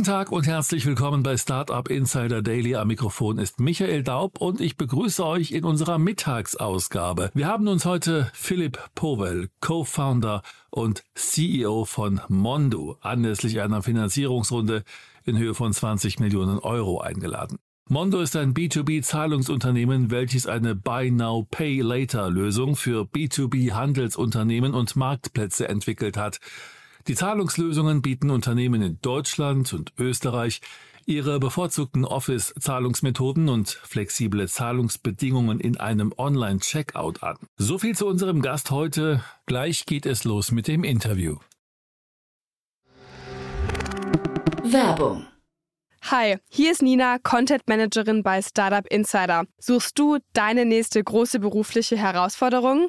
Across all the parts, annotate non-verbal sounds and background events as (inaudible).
Guten Tag und herzlich willkommen bei Startup Insider Daily. Am Mikrofon ist Michael Daub und ich begrüße euch in unserer Mittagsausgabe. Wir haben uns heute Philipp Powell, Co-Founder und CEO von Mondo, anlässlich einer Finanzierungsrunde in Höhe von 20 Millionen Euro eingeladen. Mondo ist ein B2B-Zahlungsunternehmen, welches eine Buy Now Pay Later Lösung für B2B-Handelsunternehmen und Marktplätze entwickelt hat. Die Zahlungslösungen bieten Unternehmen in Deutschland und Österreich ihre bevorzugten Office-Zahlungsmethoden und flexible Zahlungsbedingungen in einem Online-Checkout an. So viel zu unserem Gast heute. Gleich geht es los mit dem Interview. Werbung. Hi, hier ist Nina, Content Managerin bei Startup Insider. Suchst du deine nächste große berufliche Herausforderung?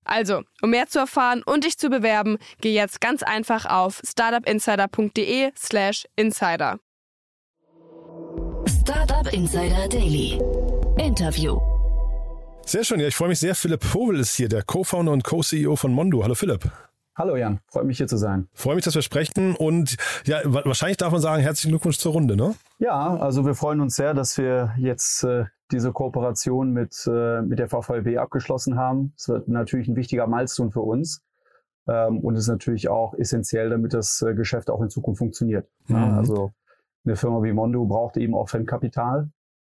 Also, um mehr zu erfahren und dich zu bewerben, geh jetzt ganz einfach auf startupinsider.de/slash insider. Startup Insider Daily. Interview. Sehr schön, ja, ich freue mich sehr. Philipp Powell ist hier, der Co-Founder und Co-CEO von Mondo. Hallo Philipp. Hallo Jan, freue mich hier zu sein. Freue mich, dass wir sprechen und ja, wahrscheinlich darf man sagen, herzlichen Glückwunsch zur Runde, ne? Ja, also wir freuen uns sehr, dass wir jetzt äh, diese Kooperation mit, äh, mit der VVB abgeschlossen haben. Es wird natürlich ein wichtiger Milestone für uns ähm, und ist natürlich auch essentiell, damit das äh, Geschäft auch in Zukunft funktioniert. Mhm. Ja, also eine Firma wie Mondo braucht eben auch Fremdkapital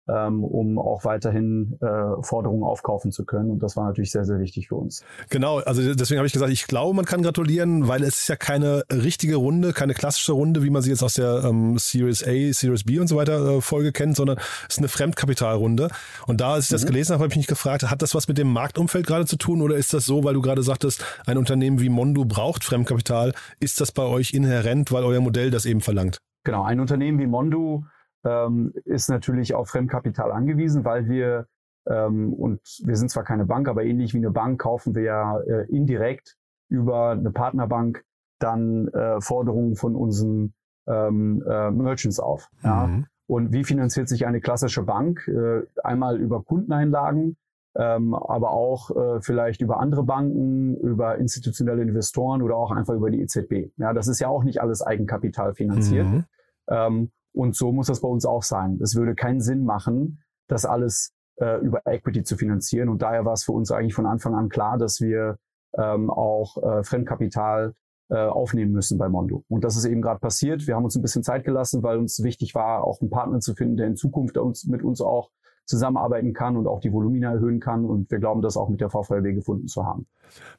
um auch weiterhin äh, Forderungen aufkaufen zu können. Und das war natürlich sehr, sehr wichtig für uns. Genau, also deswegen habe ich gesagt, ich glaube, man kann gratulieren, weil es ist ja keine richtige Runde, keine klassische Runde, wie man sie jetzt aus der ähm, Series A, Series B und so weiter äh, Folge kennt, sondern es ist eine Fremdkapitalrunde. Und da, als ich das mhm. gelesen habe, habe ich mich gefragt, hat das was mit dem Marktumfeld gerade zu tun oder ist das so, weil du gerade sagtest, ein Unternehmen wie Mondo braucht Fremdkapital, ist das bei euch inhärent, weil euer Modell das eben verlangt? Genau, ein Unternehmen wie Mondo ähm, ist natürlich auf Fremdkapital angewiesen, weil wir, ähm, und wir sind zwar keine Bank, aber ähnlich wie eine Bank kaufen wir ja äh, indirekt über eine Partnerbank dann äh, Forderungen von unseren ähm, äh, Merchants auf. Mhm. Ja? Und wie finanziert sich eine klassische Bank? Äh, einmal über Kundeneinlagen, ähm, aber auch äh, vielleicht über andere Banken, über institutionelle Investoren oder auch einfach über die EZB. Ja, das ist ja auch nicht alles Eigenkapital finanziert. Mhm. Ähm, und so muss das bei uns auch sein. Es würde keinen Sinn machen, das alles äh, über Equity zu finanzieren. Und daher war es für uns eigentlich von Anfang an klar, dass wir ähm, auch äh, Fremdkapital äh, aufnehmen müssen bei Mondo. Und das ist eben gerade passiert. Wir haben uns ein bisschen Zeit gelassen, weil uns wichtig war, auch einen Partner zu finden, der in Zukunft uns, mit uns auch zusammenarbeiten kann und auch die Volumina erhöhen kann. Und wir glauben, das auch mit der VVLW gefunden zu haben.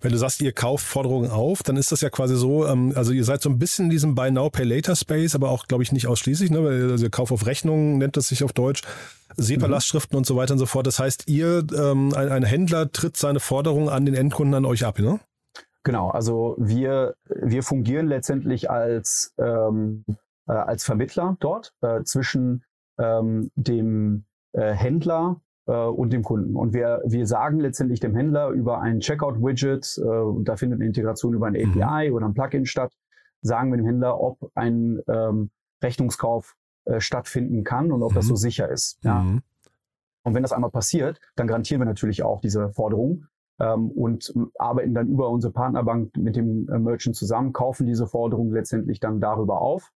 Wenn du sagst, ihr kauft Forderungen auf, dann ist das ja quasi so, ähm, also ihr seid so ein bisschen in diesem Buy Now, Pay Later Space, aber auch, glaube ich, nicht ausschließlich, ne? weil also ihr Kauf auf Rechnungen nennt das sich auf Deutsch, SEPA-Lastschriften mhm. und so weiter und so fort. Das heißt, ihr, ähm, ein, ein Händler tritt seine Forderungen an den Endkunden an euch ab, ne? Genau, also wir, wir fungieren letztendlich als, ähm, äh, als Vermittler dort äh, zwischen ähm, dem äh, Händler äh, und dem Kunden. Und wir, wir sagen letztendlich dem Händler über ein Checkout-Widget, äh, da findet eine Integration über ein API mhm. oder ein Plugin statt, sagen wir dem Händler, ob ein ähm, Rechnungskauf äh, stattfinden kann und ob mhm. das so sicher ist. Ja. Mhm. Und wenn das einmal passiert, dann garantieren wir natürlich auch diese Forderung ähm, und arbeiten dann über unsere Partnerbank mit dem äh, Merchant zusammen, kaufen diese Forderung letztendlich dann darüber auf.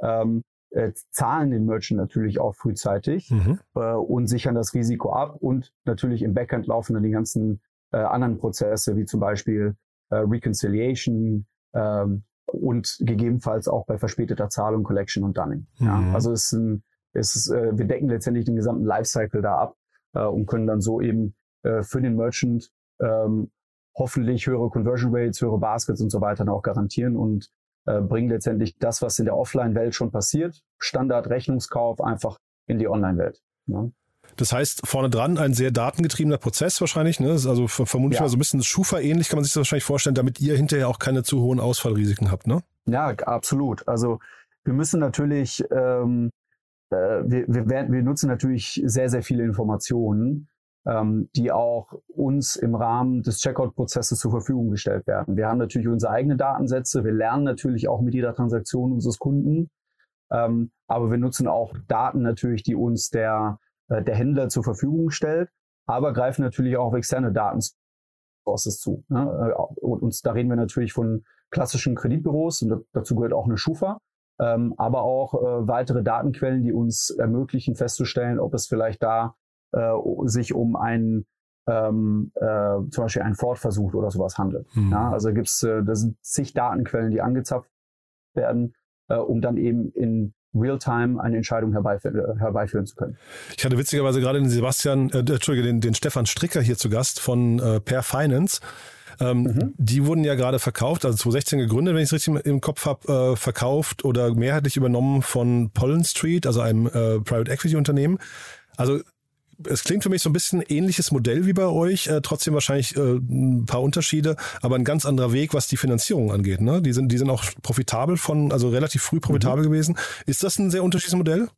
Ähm, äh, zahlen den Merchant natürlich auch frühzeitig mhm. äh, und sichern das Risiko ab. Und natürlich im Backend laufen dann die ganzen äh, anderen Prozesse, wie zum Beispiel äh, Reconciliation ähm, und gegebenenfalls auch bei verspäteter Zahlung Collection und Dunning. Mhm. Ja, also es ist ein, es ist, äh, wir decken letztendlich den gesamten Lifecycle da ab äh, und können dann so eben äh, für den Merchant ähm, hoffentlich höhere Conversion Rates, höhere Baskets und so weiter auch garantieren und äh, bringen letztendlich das, was in der Offline-Welt schon passiert, Standard Rechnungskauf einfach in die Online-Welt. Ne? Das heißt, vorne dran ein sehr datengetriebener Prozess wahrscheinlich. Ne? Also vermutlich ja. mal so ein bisschen Schufa-ähnlich kann man sich das wahrscheinlich vorstellen, damit ihr hinterher auch keine zu hohen Ausfallrisiken habt, ne? Ja, absolut. Also wir müssen natürlich, ähm, äh, wir, wir, werden, wir nutzen natürlich sehr, sehr viele Informationen, ähm, die auch uns im Rahmen des Checkout-Prozesses zur Verfügung gestellt werden. Wir haben natürlich unsere eigenen Datensätze, wir lernen natürlich auch mit jeder Transaktion unseres Kunden, ähm, aber wir nutzen auch Daten natürlich, die uns der äh, der Händler zur Verfügung stellt, aber greifen natürlich auch auf externe Datensources zu. Ne? Äh, und, und da reden wir natürlich von klassischen Kreditbüros und dazu gehört auch eine Schufa, ähm, aber auch äh, weitere Datenquellen, die uns ermöglichen festzustellen, ob es vielleicht da äh, sich um einen ähm, äh, zum Beispiel einen Ford-Versuch oder sowas handelt. Mhm. Ja, also gibt's, äh, das sind zig Datenquellen, die angezapft werden, äh, um dann eben in Realtime eine Entscheidung herbeiführen, herbeiführen zu können. Ich hatte witzigerweise gerade den Sebastian, äh, Entschuldige, den, den Stefan Stricker hier zu Gast von äh, Per Finance. Ähm, mhm. Die wurden ja gerade verkauft, also 2016 gegründet, wenn ich es richtig im Kopf habe, äh, verkauft oder mehrheitlich übernommen von Pollen Street, also einem äh, Private Equity Unternehmen. Also es klingt für mich so ein bisschen ähnliches Modell wie bei euch, äh, trotzdem wahrscheinlich äh, ein paar Unterschiede, aber ein ganz anderer Weg, was die Finanzierung angeht. Ne? Die, sind, die sind auch profitabel von, also relativ früh profitabel mhm. gewesen. Ist das ein sehr unterschiedliches Modell?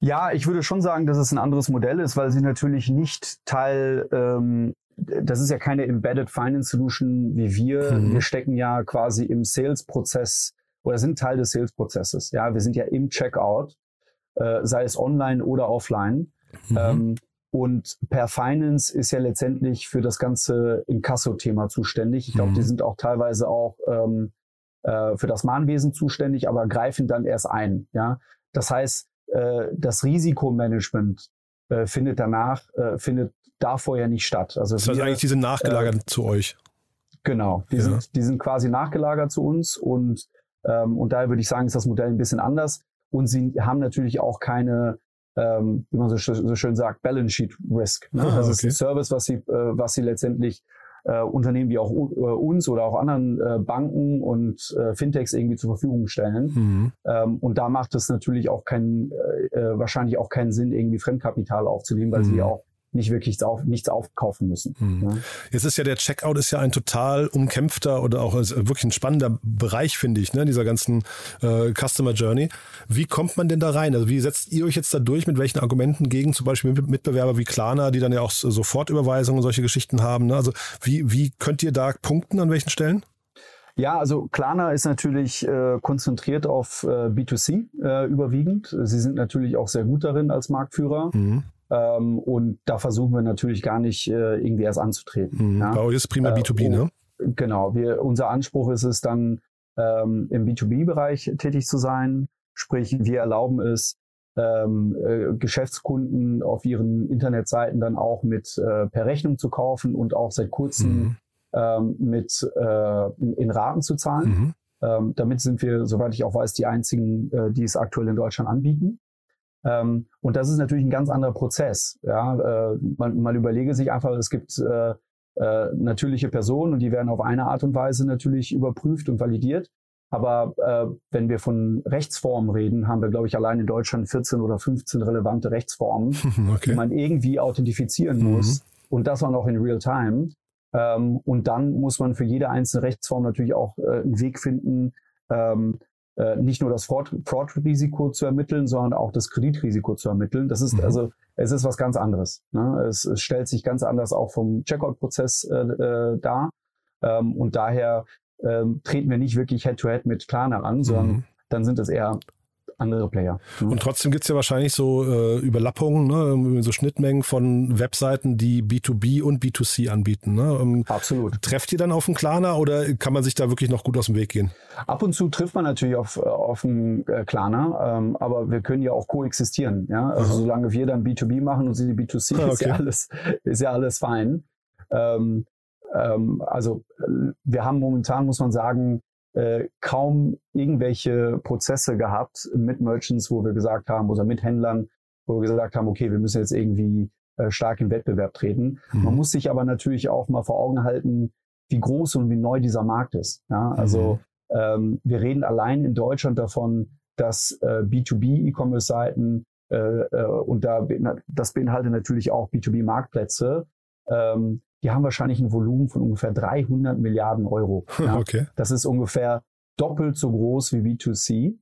Ja, ich würde schon sagen, dass es ein anderes Modell ist, weil sie natürlich nicht Teil, ähm, das ist ja keine Embedded Finance Solution wie wir. Mhm. Wir stecken ja quasi im Sales-Prozess oder sind Teil des Sales-Prozesses. Ja, wir sind ja im Checkout, äh, sei es online oder offline. Mhm. Ähm, und Per Finance ist ja letztendlich für das ganze Inkasso-Thema zuständig. Ich glaube, mhm. die sind auch teilweise auch ähm, äh, für das Mahnwesen zuständig, aber greifen dann erst ein. Ja, das heißt, äh, das Risikomanagement äh, findet danach äh, findet davor ja nicht statt. Also das heißt wir, eigentlich, die sind nachgelagert äh, zu euch. Genau, die, ja. sind, die sind quasi nachgelagert zu uns und ähm, und daher würde ich sagen, ist das Modell ein bisschen anders. Und sie haben natürlich auch keine ähm, wie man so, so, schön sagt, Balance Sheet Risk. Ne? Ah, das okay. ist ein Service, was sie, äh, was sie letztendlich äh, Unternehmen wie auch uh, uns oder auch anderen äh, Banken und äh, Fintechs irgendwie zur Verfügung stellen. Mhm. Ähm, und da macht es natürlich auch keinen, äh, äh, wahrscheinlich auch keinen Sinn, irgendwie Fremdkapital aufzunehmen, weil mhm. sie auch nicht wirklich auf, nichts aufkaufen müssen. Hm. Ja. Jetzt ist ja der Checkout ist ja ein total umkämpfter oder auch wirklich ein spannender Bereich, finde ich, ne, dieser ganzen äh, Customer Journey. Wie kommt man denn da rein? Also wie setzt ihr euch jetzt da durch? Mit welchen Argumenten gegen zum Beispiel Mitbewerber wie Klarna, die dann ja auch Sofortüberweisungen und solche Geschichten haben? Ne? Also wie, wie könnt ihr da punkten an welchen Stellen? Ja, also Klarna ist natürlich äh, konzentriert auf äh, B2C äh, überwiegend. Sie sind natürlich auch sehr gut darin als Marktführer. Mhm. Ähm, und da versuchen wir natürlich gar nicht äh, irgendwie erst anzutreten. Mhm. Ja? Euch ist prima B2B, äh, ne? Genau. Wir, unser Anspruch ist es dann, ähm, im B2B-Bereich tätig zu sein. Sprich, wir erlauben es, ähm, äh, Geschäftskunden auf ihren Internetseiten dann auch mit äh, per Rechnung zu kaufen und auch seit kurzem mhm. ähm, mit äh, in, in, Raten zu zahlen. Mhm. Ähm, damit sind wir, soweit ich auch weiß, die einzigen, äh, die es aktuell in Deutschland anbieten. Ähm, und das ist natürlich ein ganz anderer Prozess. Ja, äh, man, man überlege sich einfach, es gibt äh, äh, natürliche Personen und die werden auf eine Art und Weise natürlich überprüft und validiert. Aber äh, wenn wir von Rechtsformen reden, haben wir, glaube ich, allein in Deutschland 14 oder 15 relevante Rechtsformen, (laughs) okay. die man irgendwie authentifizieren mhm. muss. Und das auch noch in Real Time. Ähm, und dann muss man für jede einzelne Rechtsform natürlich auch äh, einen Weg finden, ähm, äh, nicht nur das Fraud-Risiko zu ermitteln, sondern auch das Kreditrisiko zu ermitteln. Das ist mhm. also, es ist was ganz anderes. Ne? Es, es, stellt sich ganz anders auch vom Checkout-Prozess äh, äh, dar. Ähm, und daher ähm, treten wir nicht wirklich Head-to-Head -head mit Klarna an, sondern mhm. dann sind es eher andere Player. Mhm. Und trotzdem gibt es ja wahrscheinlich so äh, Überlappungen, ne? so Schnittmengen von Webseiten, die B2B und B2C anbieten. Ne? Ähm, Absolut. Trefft ihr dann auf einen Klarna oder kann man sich da wirklich noch gut aus dem Weg gehen? Ab und zu trifft man natürlich auf, auf einen äh, Klarna, ähm, aber wir können ja auch koexistieren. Ja? Also Aha. solange wir dann B2B machen und sie B2C, ah, okay. ist, ja alles, ist ja alles fein. Ähm, ähm, also wir haben momentan, muss man sagen, äh, kaum irgendwelche Prozesse gehabt mit Merchants, wo wir gesagt haben, oder mit Händlern, wo wir gesagt haben, okay, wir müssen jetzt irgendwie äh, stark in Wettbewerb treten. Mhm. Man muss sich aber natürlich auch mal vor Augen halten, wie groß und wie neu dieser Markt ist. Ja, also ähm, wir reden allein in Deutschland davon, dass äh, B2B-E-Commerce-Seiten äh, äh, und da das beinhaltet natürlich auch B2B-Marktplätze, ähm, die haben wahrscheinlich ein Volumen von ungefähr 300 Milliarden Euro. (laughs) Ja. Okay. Das ist ungefähr doppelt so groß wie B2C.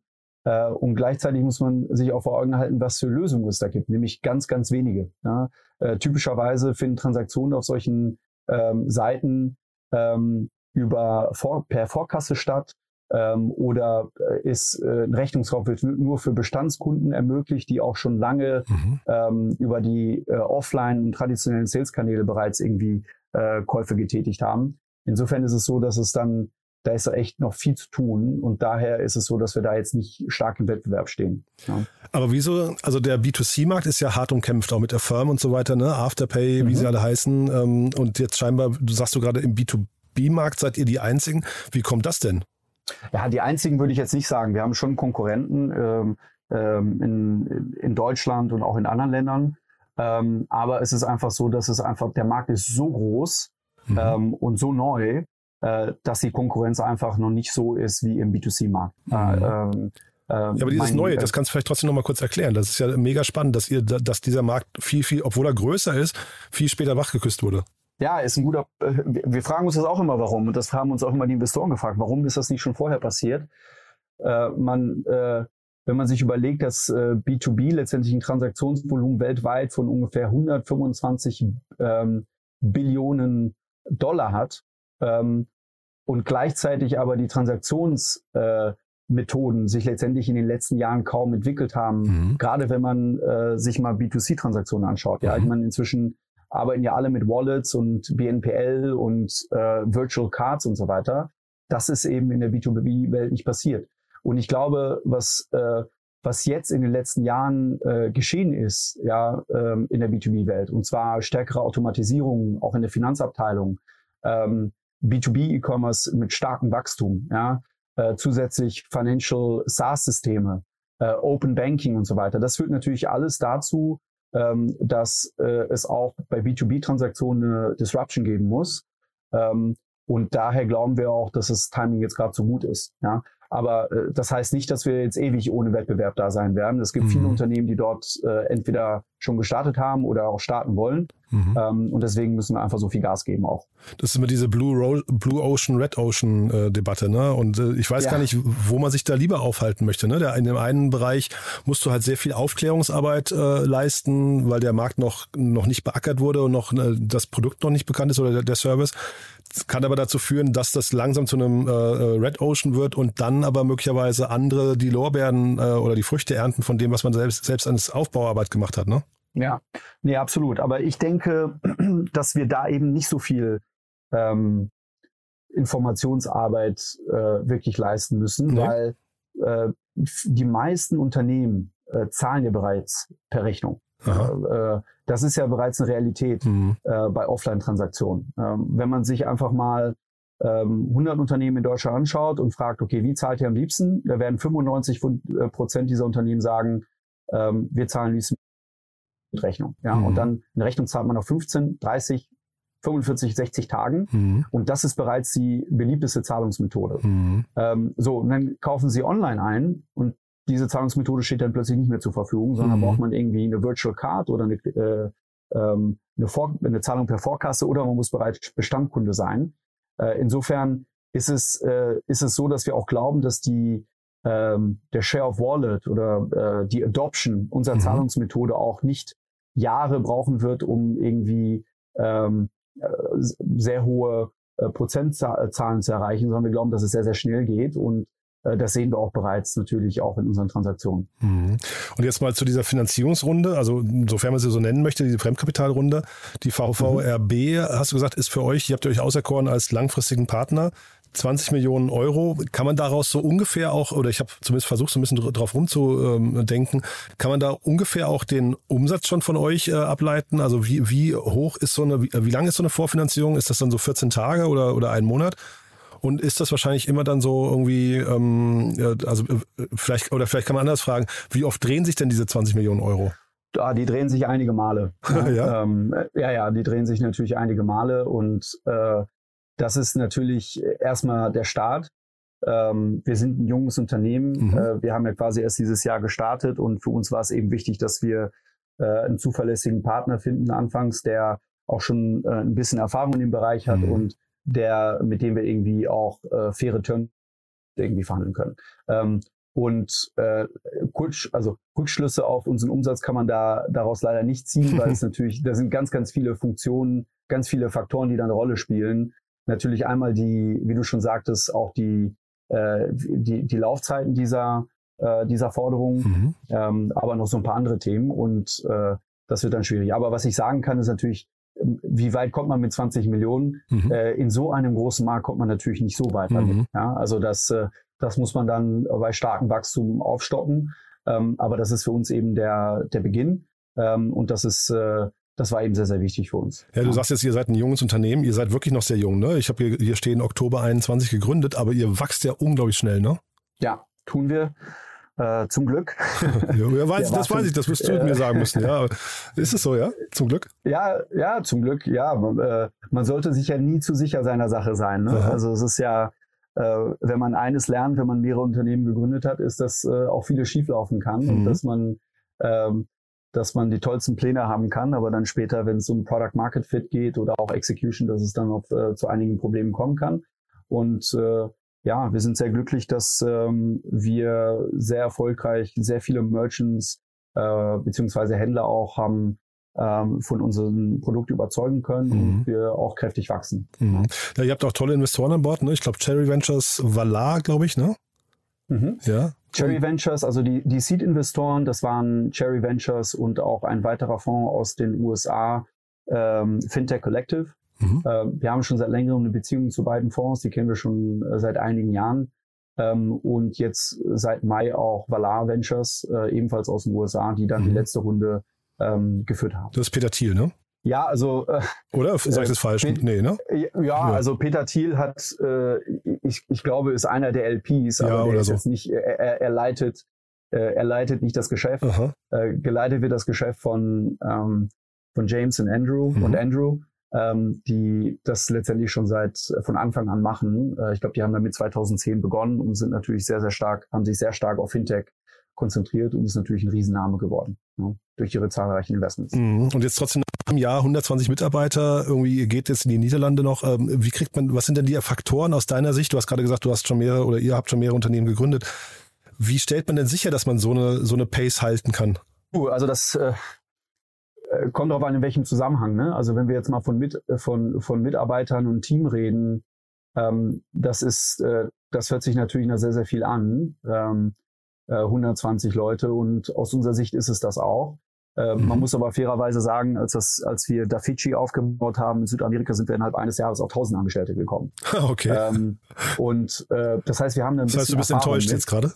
Äh, und gleichzeitig muss man sich auch vor Augen halten, was für Lösungen es da gibt, nämlich ganz, ganz wenige. Ja. Äh, typischerweise finden Transaktionen auf solchen ähm, Seiten ähm, über vor, per Vorkasse statt ähm, oder äh, ist äh, ein Rechnungsraum wird nur für Bestandskunden ermöglicht, die auch schon lange Mhm. ähm, über die äh, offline und traditionellen Sales-Kanäle bereits irgendwie äh, Käufe getätigt haben. Insofern ist es so, dass es dann, da ist echt noch viel zu tun und daher ist es so, dass wir da jetzt nicht stark im Wettbewerb stehen. Ja. Aber wieso, also der B2C-Markt ist ja hart umkämpft, auch mit der Firm und so weiter, ne? Afterpay, wie Mhm. sie alle heißen. Ähm, und jetzt scheinbar, du sagst du gerade, im B2B-Markt seid ihr die Einzigen. Wie kommt das denn? Ja, die einzigen würde ich jetzt nicht sagen. Wir haben schon Konkurrenten ähm, ähm, in, in Deutschland und auch in anderen Ländern. Ähm, aber es ist einfach so, dass es einfach, der Markt ist so groß Mhm. ähm, und so neu, äh, dass die Konkurrenz einfach noch nicht so ist wie im B2C-Markt. Mhm. Äh, Ja, aber dieses mein- Neue, äh, das kannst du vielleicht trotzdem noch mal kurz erklären. Das ist ja mega spannend, dass ihr, dass dieser Markt viel, viel, obwohl er größer ist, viel später wachgeküsst wurde. Ja, ist ein guter. äh, Wir fragen uns das auch immer, warum. Und das haben uns auch immer die Investoren gefragt. Warum ist das nicht schon vorher passiert? Äh, man, äh, wenn man sich überlegt, dass äh, B2B letztendlich ein Transaktionsvolumen weltweit von ungefähr 125 ähm, Billionen Dollar hat ähm, und gleichzeitig aber die Transaktionsmethoden äh, sich letztendlich in den letzten Jahren kaum entwickelt haben, Mhm. gerade wenn man äh, sich mal B2C-Transaktionen anschaut. Ja, Mhm. ich meine, inzwischen arbeiten ja alle mit Wallets und BNPL und äh, Virtual Cards und so weiter. Das ist eben in der B2B-Welt nicht passiert. Und ich glaube, was, äh, was jetzt in den letzten Jahren äh, geschehen ist, ja, ähm, in der B2B-Welt, und zwar stärkere Automatisierung, auch in der Finanzabteilung, ähm, B2B-E-Commerce mit starkem Wachstum, ja, äh, zusätzlich Financial SaaS-Systeme, äh, Open Banking und so weiter. Das führt natürlich alles dazu, ähm, dass äh, es auch bei B2B-Transaktionen eine Disruption geben muss. Ähm, und daher glauben wir auch, dass das Timing jetzt gerade so gut ist. Ja? Aber äh, das heißt nicht, dass wir jetzt ewig ohne Wettbewerb da sein werden. Es gibt Mhm. viele Unternehmen, die dort äh, entweder schon gestartet haben oder auch starten wollen. Mhm. Ähm, und deswegen müssen wir einfach so viel Gas geben auch. Das ist immer diese Blue, Ro Blue Ocean, Red Ocean äh, Debatte, ne? Und äh, ich weiß Ja. gar nicht, wo man sich da lieber aufhalten möchte. Ne? Der, in dem einen Bereich musst du halt sehr viel Aufklärungsarbeit äh, leisten, weil der Markt noch, noch nicht beackert wurde und noch äh, das Produkt noch nicht bekannt ist oder der, der Service. Kann aber dazu führen, dass das langsam zu einem äh, äh, Red Ocean wird und dann aber möglicherweise andere die Lorbeeren äh, oder die Früchte ernten von dem, was man selbst, selbst als Aufbauarbeit gemacht hat, ne? Ja, nee, absolut. Aber ich denke, (clears throat) dass wir da eben nicht so viel ähm, Informationsarbeit äh, wirklich leisten müssen, Nee. weil äh, die meisten Unternehmen äh, zahlen ja bereits per Rechnung. Aha. Äh, das ist ja bereits eine Realität Mhm. äh, bei Offline-Transaktionen. Ähm, wenn man sich einfach mal ähm, 100 Unternehmen in Deutschland anschaut und fragt, okay, wie zahlt ihr am liebsten? Da werden 95 von- äh, Prozent dieser Unternehmen sagen, ähm, wir zahlen liebsten mit Rechnung. Ja? Mhm. Und dann eine Rechnung zahlt man auf 15, 30, 45, 60 Tagen. Mhm. Und das ist bereits die beliebteste Zahlungsmethode. Mhm. Ähm, so, und dann kaufen Sie online ein und diese Zahlungsmethode steht dann plötzlich nicht mehr zur Verfügung, sondern Mhm. braucht man irgendwie eine Virtual Card oder eine, äh, ähm, eine, Vor eine Zahlung per Vorkasse oder man muss bereits Bestandkunde sein. Äh, insofern ist es, äh, ist es so, dass wir auch glauben, dass die, ähm, der Share of Wallet oder äh, die Adoption unserer Mhm. Zahlungsmethode auch nicht Jahre brauchen wird, um irgendwie ähm, äh, sehr hohe äh, Prozentzahlen zu erreichen, sondern wir glauben, dass es sehr, sehr schnell geht und das sehen wir auch bereits natürlich auch in unseren Transaktionen. Mhm. Und jetzt mal zu dieser Finanzierungsrunde, also sofern man sie so nennen möchte, diese Fremdkapitalrunde. Die VVRB, hast du gesagt, ist für euch, ihr habt euch auserkoren als langfristigen Partner. 20 Millionen Euro. Kann man daraus so ungefähr auch, oder ich habe zumindest versucht, so ein bisschen dr- drauf rumzudenken, kann man da ungefähr auch den Umsatz schon von euch äh, ableiten? Also wie, wie hoch ist so eine, wie, wie lang ist so eine Vorfinanzierung? Ist das dann so 14 Tage oder, oder ein Monat? Und ist das wahrscheinlich immer dann so irgendwie, ähm, also äh, vielleicht, oder vielleicht kann man anders fragen, wie oft drehen sich denn diese 20 Millionen Euro? Ah, die drehen sich einige Male. (laughs) ja? Ähm, ja, ja, die drehen sich natürlich einige Male und äh, das ist natürlich erstmal der Start. Ähm, wir sind ein junges Unternehmen. Mhm. Äh, wir haben ja quasi erst dieses Jahr gestartet und für uns war es eben wichtig, dass wir äh, einen zuverlässigen Partner finden anfangs, der auch schon äh, ein bisschen Erfahrung in dem Bereich hat Mhm. und der, mit dem wir irgendwie auch äh, faire Terms irgendwie verhandeln können. Ähm, und äh, Kurz, also Rückschlüsse auf unseren Umsatz kann man da daraus leider nicht ziehen, weil es (laughs) natürlich, da sind ganz, ganz viele Funktionen, ganz viele Faktoren, die da eine Rolle spielen. Natürlich einmal die, wie du schon sagtest, auch die, äh, die, die Laufzeiten dieser, äh, dieser Forderung, Mhm. ähm, aber noch so ein paar andere Themen und äh, das wird dann schwierig. Aber was ich sagen kann, ist natürlich, wie weit kommt man mit 20 Millionen? Mhm. Äh, in so einem großen Markt kommt man natürlich nicht so weit damit. Mhm. Ja, also das, äh, das muss man dann bei starkem Wachstum aufstocken. Ähm, aber das ist für uns eben der, der Beginn. Ähm, und das ist, äh, das war eben sehr, sehr wichtig für uns. Ja, du sagst jetzt, ihr seid ein junges Unternehmen, ihr seid wirklich noch sehr jung, ne? Ich habe hier, hier stehen Oktober 21 gegründet, aber ihr wachst ja unglaublich schnell, ne? Ja, tun wir. Äh, zum Glück. (laughs) Ja, weiß, das weiß ich, das wirst du äh, (laughs) mir sagen müssen, ja. Ist es so, ja? Zum Glück? Ja, ja, zum Glück, ja. Man, äh, man sollte sich ja nie zu sicher seiner Sache sein. Ne? Also es ist ja, äh, wenn man eines lernt, wenn man mehrere Unternehmen gegründet hat, ist, dass äh, auch vieles schieflaufen kann und Mhm. dass man, ähm, dass man die tollsten Pläne haben kann, aber dann später, wenn es um Product Market Fit geht oder auch Execution, dass es dann auch äh, zu einigen Problemen kommen kann. Und äh, ja, wir sind sehr glücklich, dass ähm, wir sehr erfolgreich sehr viele Merchants äh, beziehungsweise Händler auch haben ähm, von unserem Produkt überzeugen können Mhm. und wir auch kräftig wachsen. Mhm. Ja, ihr habt auch tolle Investoren an Bord, ne? Ich glaube Cherry Ventures, Valar, glaube ich, ne? Ja. Cherry Ventures, also die, die Seed-Investoren, das waren Cherry Ventures und auch ein weiterer Fonds aus den USA, ähm, Fintech Collective. Mhm. Ähm, wir haben schon seit längerem eine Beziehung zu beiden Fonds, die kennen wir schon äh, seit einigen Jahren. Ähm, und jetzt seit Mai auch Valar Ventures, äh, ebenfalls aus den USA, die dann die Mhm. letzte Runde ähm, geführt haben. Das ist Peter Thiel, ne? Ja, also äh, Oder sag ich das falsch? Pet- Nee, ne? Ja, ja, also Peter Thiel hat, äh, ich, ich glaube, ist einer der LPs, Ja, aber der oder ist so. jetzt nicht, er, er, er leitet, äh, er leitet nicht das Geschäft. Aha. Äh, geleitet wird das Geschäft von, ähm, von James und Andrew Mhm. und Andrew, ähm, die das letztendlich schon seit von Anfang an machen. Äh, ich glaube, die haben damit 2010 begonnen und sind natürlich sehr, sehr stark, haben sich sehr stark auf Fintech konzentriert und ist natürlich ein Riesenname geworden ne, durch ihre zahlreichen Investments. Mhm. Und jetzt trotzdem nach einem Jahr 120 Mitarbeiter, irgendwie geht jetzt in die Niederlande noch. Ähm, Wie kriegt man, was sind denn die Faktoren aus deiner Sicht? Du hast gerade gesagt, du hast schon mehrere oder ihr habt schon mehrere Unternehmen gegründet. Wie stellt man denn sicher, dass man so eine, so eine Pace halten kann? Uh, Also das äh, äh, kommt darauf an, in welchem Zusammenhang. Ne? Also wenn wir jetzt mal von, mit, äh, von, von Mitarbeitern und Team reden, ähm, das ist, äh, das hört sich natürlich nach sehr, sehr viel an. Ähm, äh, 120 Leute und aus unserer Sicht ist es das auch. Äh, Mhm. Man muss aber fairerweise sagen, als, das, als wir Dafici aufgebaut haben in Südamerika, sind wir innerhalb eines Jahres auf 1000 Angestellte gekommen. (laughs) okay. Ähm, und äh, das heißt, wir haben da ein das heißt, bisschen du bist Erfahrung enttäuscht mit. jetzt gerade?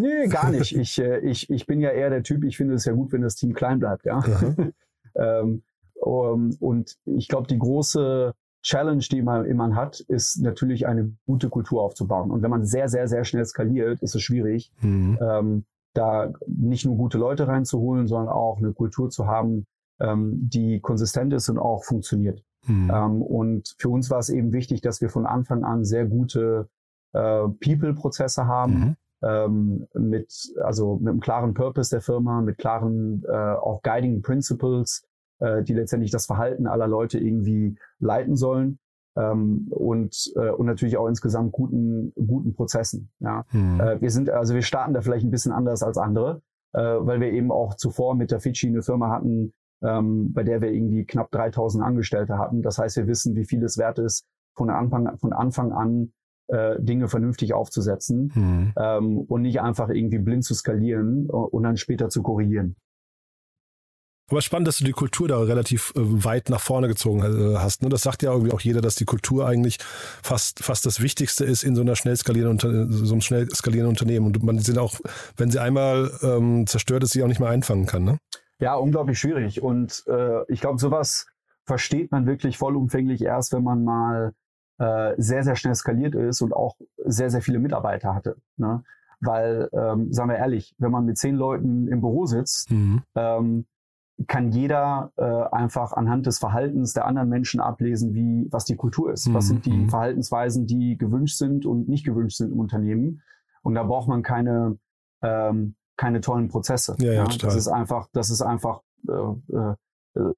Nee, gar nicht. Ich, äh, ich, ich bin ja eher der Typ, ich finde es ja gut, wenn das Team klein bleibt, ja. (laughs) ähm, um, und ich glaube, die große Challenge, die man, die man hat, ist natürlich eine gute Kultur aufzubauen. Und wenn man sehr, sehr, sehr schnell skaliert, ist es schwierig, Mhm. ähm, da nicht nur gute Leute reinzuholen, sondern auch eine Kultur zu haben, ähm, die konsistent ist und auch funktioniert. Mhm. Ähm, und für uns war es eben wichtig, dass wir von Anfang an sehr gute äh, People-Prozesse haben, Mhm. Ähm, mit, also mit einem klaren Purpose der Firma, mit klaren äh, auch Guiding Principles, äh, die letztendlich das Verhalten aller Leute irgendwie leiten sollen. Ähm, und, äh, und natürlich auch insgesamt guten, guten Prozessen. Ja. Mhm. Äh, wir sind, also wir starten da vielleicht ein bisschen anders als andere, äh, weil wir eben auch zuvor mit der Fidschi eine Firma hatten, ähm, bei der wir irgendwie knapp 3000 Angestellte hatten. Das heißt, wir wissen, wie viel es wert ist, von Anfang, von Anfang an äh, Dinge vernünftig aufzusetzen Mhm. ähm, und nicht einfach irgendwie blind zu skalieren äh, und dann später zu korrigieren. Aber spannend, dass du die Kultur da relativ äh, weit nach vorne gezogen äh, hast. Ne? Das sagt ja irgendwie auch jeder, dass die Kultur eigentlich fast, fast das Wichtigste ist in so einer schnell skalierenden, so einem schnell skalierenden Unternehmen. Und man sind auch, wenn sie einmal ähm, zerstört ist, sie auch nicht mehr einfangen kann. Ne? Ja, unglaublich schwierig. Und äh, ich glaube, sowas versteht man wirklich vollumfänglich erst, wenn man mal äh, sehr, sehr schnell skaliert ist und auch sehr, sehr viele Mitarbeiter hatte. Ne? Weil, ähm, sagen wir ehrlich, wenn man mit zehn Leuten im Büro sitzt, Mhm. ähm, kann jeder äh, einfach anhand des Verhaltens der anderen Menschen ablesen, wie was die Kultur ist. Was sind die Mhm. Verhaltensweisen, die gewünscht sind und nicht gewünscht sind im Unternehmen. Und da braucht man keine ähm, keine tollen Prozesse. Ja, ja, total. Das ist einfach, das ist einfach, äh, äh, äh,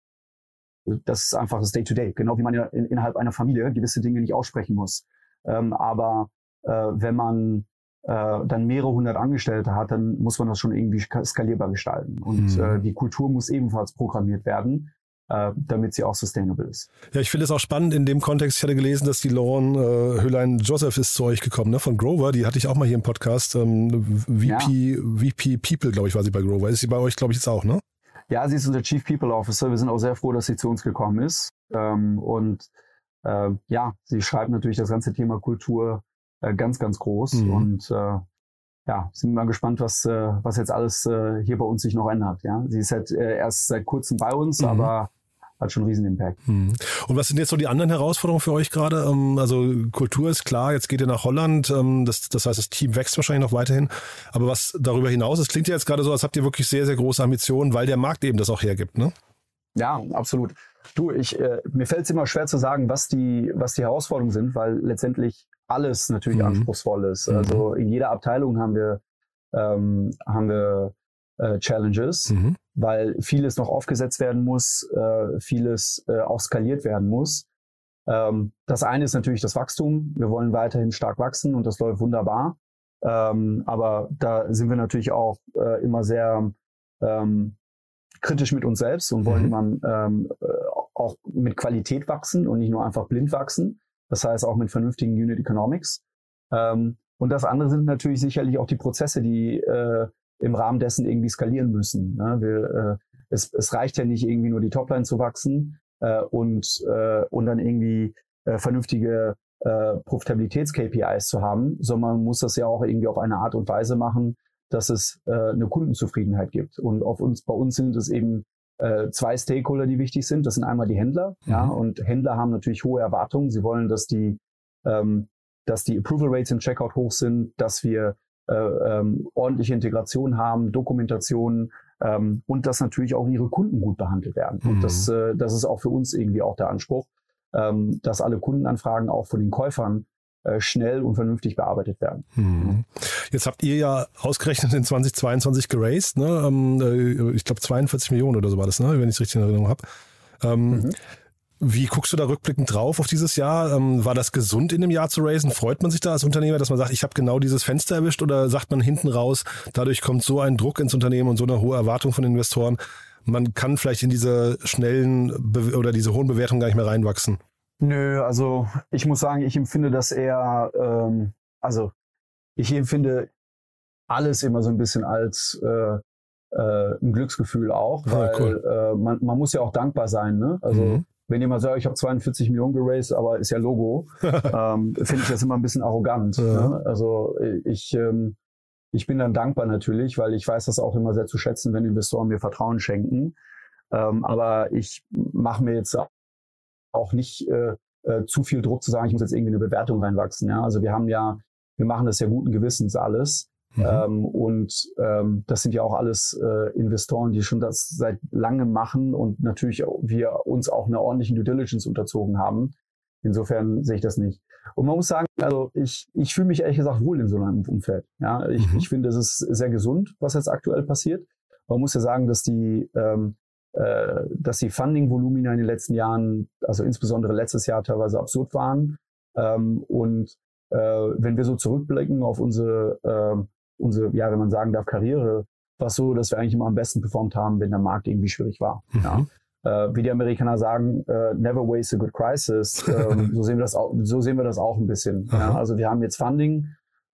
das ist einfach das Day-to-Day. Genau wie man ja in, innerhalb einer Familie gewisse Dinge nicht aussprechen muss. Ähm, aber äh, wenn man äh, dann mehrere hundert Angestellte hat, dann muss man das schon irgendwie ska- skalierbar gestalten. Und Mhm. äh, die Kultur muss ebenfalls programmiert werden, äh, damit sie auch sustainable ist. Ja, ich finde es auch spannend in dem Kontext. Ich hatte gelesen, dass die Lauren äh, Höhlein-Joseph ist zu euch gekommen, ne? von Grover. Die hatte ich auch mal hier im Podcast. Ähm, VP, VP People, glaube ich, war sie bei Grover. Ist sie bei euch, glaube ich, jetzt auch, ne? Ja, sie ist unser Chief People Officer. Wir sind auch sehr froh, dass sie zu uns gekommen ist. Ähm, und äh, ja, sie schreibt natürlich das ganze Thema Kultur äh, ganz, ganz groß. Mhm. Und äh, ja, sind mal gespannt, was, äh, was jetzt alles äh, hier bei uns sich noch ändert. Ja, sie ist halt äh, erst seit kurzem bei uns, Mhm. aber hat schon einen riesen Impact. Hm. Und was sind jetzt so die anderen Herausforderungen für euch gerade? Ähm, Also Kultur ist klar, jetzt geht ihr nach Holland. ähm, Das, das heißt, das Team wächst wahrscheinlich noch weiterhin. Aber was darüber hinaus, es klingt ja jetzt gerade so, als habt ihr wirklich sehr, sehr große Ambitionen, weil der Markt eben das auch hergibt, ne? Ja, absolut. Du, ich, äh, mir fällt es immer schwer zu sagen, was die, was die Herausforderungen sind, weil letztendlich alles natürlich Mhm. anspruchsvoll ist. Mhm. Also in jeder Abteilung haben wir, ähm, haben wir äh, Challenges, Mhm. Weil vieles noch aufgesetzt werden muss, äh, vieles äh, auch skaliert werden muss. Ähm, das eine ist natürlich das Wachstum. Wir wollen weiterhin stark wachsen und das läuft wunderbar. Ähm, aber da sind wir natürlich auch äh, immer sehr ähm, kritisch mit uns selbst und wollen Mhm. immer ähm, äh, auch mit Qualität wachsen und nicht nur einfach blind wachsen. Das heißt auch mit vernünftigen Unit Economics. Ähm, und das andere sind natürlich sicherlich auch die Prozesse, die äh, im Rahmen dessen irgendwie skalieren müssen. Ne? Wir, äh, es, es reicht ja nicht irgendwie nur die Topline zu wachsen äh, und, äh, und dann irgendwie äh, vernünftige äh, Profitabilitäts-KPIs zu haben, sondern man muss das ja auch irgendwie auf eine Art und Weise machen, dass es äh, eine Kundenzufriedenheit gibt. Und auf uns, bei uns sind es eben äh, zwei Stakeholder, die wichtig sind. Das sind einmal die Händler, Mhm. ja, und Händler haben natürlich hohe Erwartungen. Sie wollen, dass die, ähm, dass die Approval Rates im Checkout hoch sind, dass wir äh, ähm, ordentliche Integration haben, Dokumentation ähm, und dass natürlich auch ihre Kunden gut behandelt werden. Mhm. Und das, äh, das ist auch für uns irgendwie auch der Anspruch, ähm, dass alle Kundenanfragen auch von den Käufern äh, schnell und vernünftig bearbeitet werden. Mhm. Jetzt habt ihr ja ausgerechnet in 2022 geraced, ne? Ähm, äh, ich glaube 42 Millionen oder so war das, ne? wenn ich es richtig in Erinnerung habe. Ähm, Mhm. Wie guckst du da rückblickend drauf auf dieses Jahr? Ähm, war das gesund in dem Jahr zu raisen? Freut man sich da als Unternehmer, dass man sagt, ich habe genau dieses Fenster erwischt oder sagt man hinten raus, dadurch kommt so ein Druck ins Unternehmen und so eine hohe Erwartung von Investoren, man kann vielleicht in diese schnellen Be oder diese hohen Bewertungen gar nicht mehr reinwachsen? Nö, also ich muss sagen, ich empfinde das eher, ähm, also ich empfinde alles immer so ein bisschen als äh, äh, ein Glücksgefühl auch, Ah, weil cool. äh, man, man muss ja auch dankbar sein. Ne? Also Mhm. Wenn jemand sagt, ich habe 42 Millionen geraced, aber ist ja Logo, (laughs) ähm, finde ich das immer ein bisschen arrogant. Ja. Ne? Also ich, ähm, ich bin dann dankbar natürlich, weil ich weiß das auch immer sehr zu schätzen, wenn Investoren mir Vertrauen schenken. Ähm, aber ich mache mir jetzt auch nicht äh, äh, zu viel Druck zu sagen, ich muss jetzt irgendwie eine Bewertung reinwachsen. Ja? Also wir haben ja, wir machen das ja guten Gewissens alles. Mhm. Ähm, und ähm, das sind ja auch alles äh, Investoren, die schon das seit langem machen und natürlich wir uns auch einer ordentlichen Due Diligence unterzogen haben. Insofern sehe ich das nicht. Und man muss sagen, also ich, ich fühle mich ehrlich gesagt wohl in so einem Umfeld. Ja, ich, Mhm. ich finde, es ist sehr gesund, was jetzt aktuell passiert. Man muss ja sagen, dass die, ähm, äh, dass die Funding-Volumina in den letzten Jahren, also insbesondere letztes Jahr teilweise absurd waren. Ähm, und äh, wenn wir so zurückblicken auf unsere, äh, unsere, ja, wenn man sagen darf, Karriere, war so, dass wir eigentlich immer am besten performt haben, wenn der Markt irgendwie schwierig war. Mhm. Ja. Äh, wie die Amerikaner sagen, äh, never waste a good crisis. (laughs) Ähm, so sehen wir das auch, so sehen wir das auch ein bisschen. Ja. Also wir haben jetzt Funding,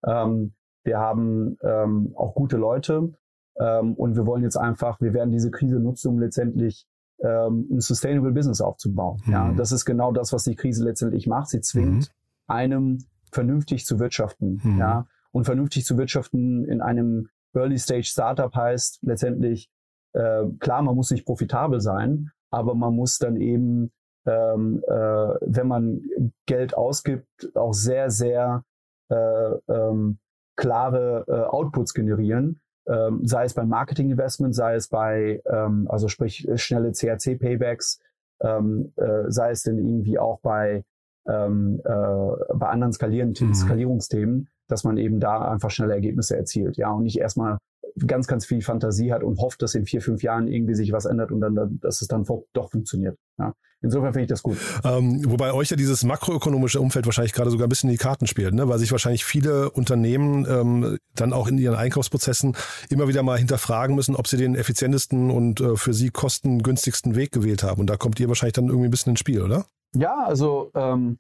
ähm, wir haben ähm, auch gute Leute ähm, und wir wollen jetzt einfach, wir werden diese Krise nutzen, um letztendlich ähm, ein sustainable Business aufzubauen. Ja, Mhm. das ist genau das, was die Krise letztendlich macht. Sie zwingt einem vernünftig zu wirtschaften. Mhm. Ja, und vernünftig zu wirtschaften in einem Early Stage Startup heißt letztendlich äh, klar, man muss nicht profitabel sein, aber man muss dann eben, ähm, äh, wenn man Geld ausgibt, auch sehr, sehr äh, ähm, klare äh, Outputs generieren, ähm, sei es beim Marketing-Investment, sei es bei, ähm, also sprich schnelle CAC-Paybacks, ähm, äh, sei es denn irgendwie auch bei, ähm, äh, bei anderen Skalierenden, mhm. Dass man eben da einfach schnelle Ergebnisse erzielt, ja, und nicht erstmal ganz, ganz viel Fantasie hat und hofft, dass in vier, fünf Jahren irgendwie sich was ändert und dann, dass es dann doch funktioniert. Ja. Insofern finde ich das gut. Ähm, wobei euch ja dieses makroökonomische Umfeld wahrscheinlich gerade sogar ein bisschen in die Karten spielt, ne? weil sich wahrscheinlich viele Unternehmen ähm, dann auch in ihren Einkaufsprozessen immer wieder mal hinterfragen müssen, ob sie den effizientesten und äh, für sie kostengünstigsten Weg gewählt haben. Und da kommt ihr wahrscheinlich dann irgendwie ein bisschen ins Spiel, oder? Ja, also ähm,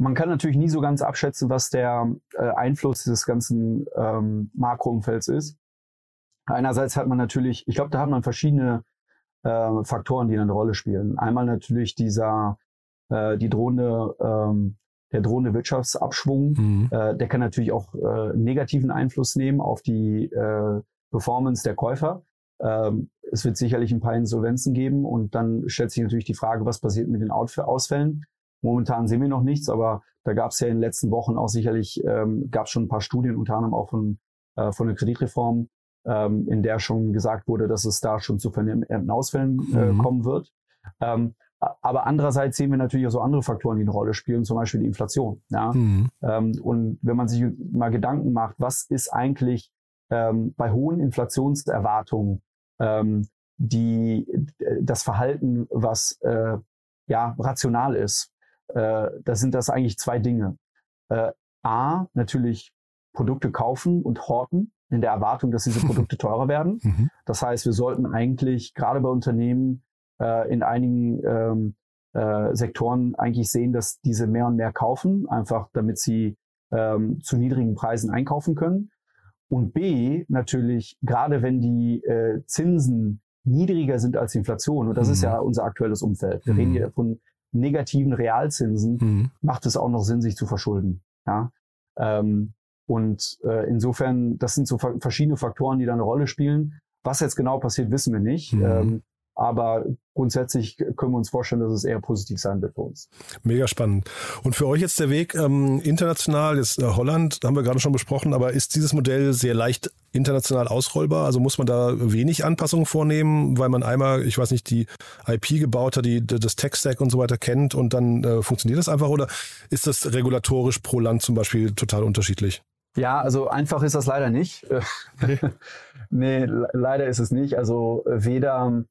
man kann natürlich nie so ganz abschätzen, was der äh, Einfluss des ganzen ähm, Makroumfelds ist. Einerseits hat man natürlich, ich glaube, da hat man verschiedene äh, Faktoren, die eine Rolle spielen. Einmal natürlich dieser, äh, die drohende, ähm, der drohende Wirtschaftsabschwung, mhm. äh, der kann natürlich auch äh, negativen Einfluss nehmen auf die äh, Performance der Käufer. Ähm, es wird sicherlich ein paar Insolvenzen geben und dann stellt sich natürlich die Frage, was passiert mit den Ausfällen. Momentan sehen wir noch nichts, aber da gab es ja in den letzten Wochen auch sicherlich, ähm, gab es schon ein paar Studien, unter anderem auch von, äh, von der Kreditreform, ähm, in der schon gesagt wurde, dass es da schon zu vernimmten Ausfällen äh, mhm. kommen wird. Ähm, aber andererseits sehen wir natürlich auch so andere Faktoren, die eine Rolle spielen, zum Beispiel die Inflation. Ja? Mhm. Ähm, und wenn man sich mal Gedanken macht, was ist eigentlich ähm, bei hohen Inflationserwartungen ähm, die, das Verhalten, was äh, ja rational ist, äh, da sind das eigentlich zwei Dinge. Äh, A, natürlich Produkte kaufen und horten in der Erwartung, dass diese (laughs) Produkte teurer werden. Mhm. Das heißt, wir sollten eigentlich gerade bei Unternehmen äh, in einigen ähm, äh, Sektoren eigentlich sehen, dass diese mehr und mehr kaufen, einfach damit sie ähm, zu niedrigen Preisen einkaufen können. Und B, natürlich, gerade wenn die äh, Zinsen niedriger sind als Inflation, und das mhm. ist ja unser aktuelles Umfeld, wir mhm. reden hier von negativen Realzinsen, mhm. macht es auch noch Sinn, sich zu verschulden. Ja? Ähm, und äh, insofern, das sind so verschiedene Faktoren, die da eine Rolle spielen. Was jetzt genau passiert, wissen wir nicht. Mhm. Ähm, aber grundsätzlich können wir uns vorstellen, dass es eher positiv sein wird für uns. Mega spannend. Und für euch jetzt der Weg ähm, international, jetzt äh, Holland, haben wir gerade schon besprochen, aber ist dieses Modell sehr leicht international ausrollbar? Also muss man da wenig Anpassungen vornehmen, weil man einmal, ich weiß nicht, die IP gebaut hat, die, das Tech-Stack und so weiter kennt und dann äh, funktioniert das einfach? Oder ist das regulatorisch pro Land zum Beispiel total unterschiedlich? Ja, also einfach ist das leider nicht. (laughs) (laughs) nee, leider ist es nicht. Also weder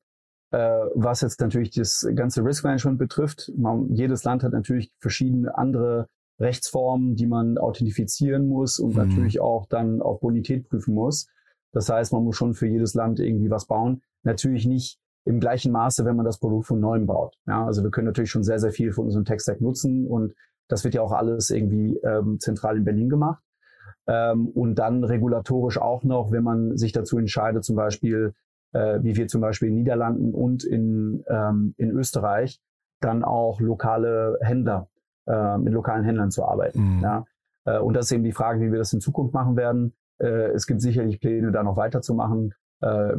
was jetzt natürlich das ganze Risk Management betrifft. Man, jedes Land hat natürlich verschiedene andere Rechtsformen, die man authentifizieren muss und mhm. natürlich auch dann auf Bonität prüfen muss. Das heißt, man muss schon für jedes Land irgendwie was bauen. Natürlich nicht im gleichen Maße, wenn man das Produkt von neuem baut. Ja, also wir können natürlich schon sehr, sehr viel von unserem Tech-Stack nutzen und das wird ja auch alles irgendwie ähm, zentral in Berlin gemacht. Ähm, und dann regulatorisch auch noch, wenn man sich dazu entscheidet, zum Beispiel, äh, wie wir zum Beispiel in Niederlanden und in, ähm, in Österreich, dann auch lokale Händler, äh, mit lokalen Händlern zu arbeiten. Mhm. Ja? Äh, und das ist eben die Frage, wie wir das in Zukunft machen werden. Äh, es gibt sicherlich Pläne, da noch weiterzumachen. Äh,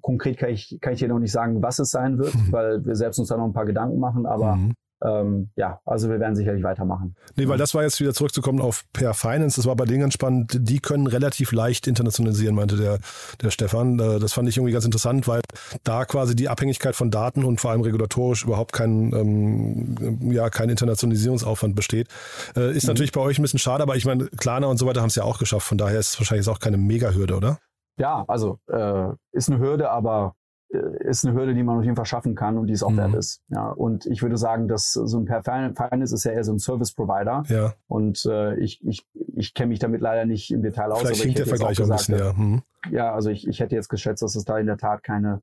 konkret kann ich, kann ich hier noch nicht sagen, was es sein wird, mhm. weil wir selbst uns da noch ein paar Gedanken machen, aber mhm ähm, ja, also wir werden sicherlich weitermachen. Nee, weil das war jetzt wieder zurückzukommen auf Per Finance, das war bei denen ganz spannend, die können relativ leicht internationalisieren, meinte der, der Stefan. Äh, das fand ich irgendwie ganz interessant, weil da quasi die Abhängigkeit von Daten und vor allem regulatorisch überhaupt kein, ähm, ja, kein Internationalisierungsaufwand besteht. Äh, ist mhm. natürlich bei euch ein bisschen schade, aber ich meine, Klarna und so weiter haben es ja auch geschafft, von daher ist es wahrscheinlich auch keine Mega-Hürde, oder? Ja, also äh, ist eine Hürde, aber ist eine Hürde, die man auf jeden Fall schaffen kann und die es auch mhm. wert ist. Ja, und ich würde sagen, dass so ein Per Finance ist ja eher so ein Service Provider. Ja. Und äh, ich, ich, ich kenne mich damit leider nicht im Detail aus. Vielleicht hinkt der Vergleich auch, gesagt, ein bisschen, ja. Mhm. Ja, also ich, ich hätte jetzt geschätzt, dass es da in der Tat keine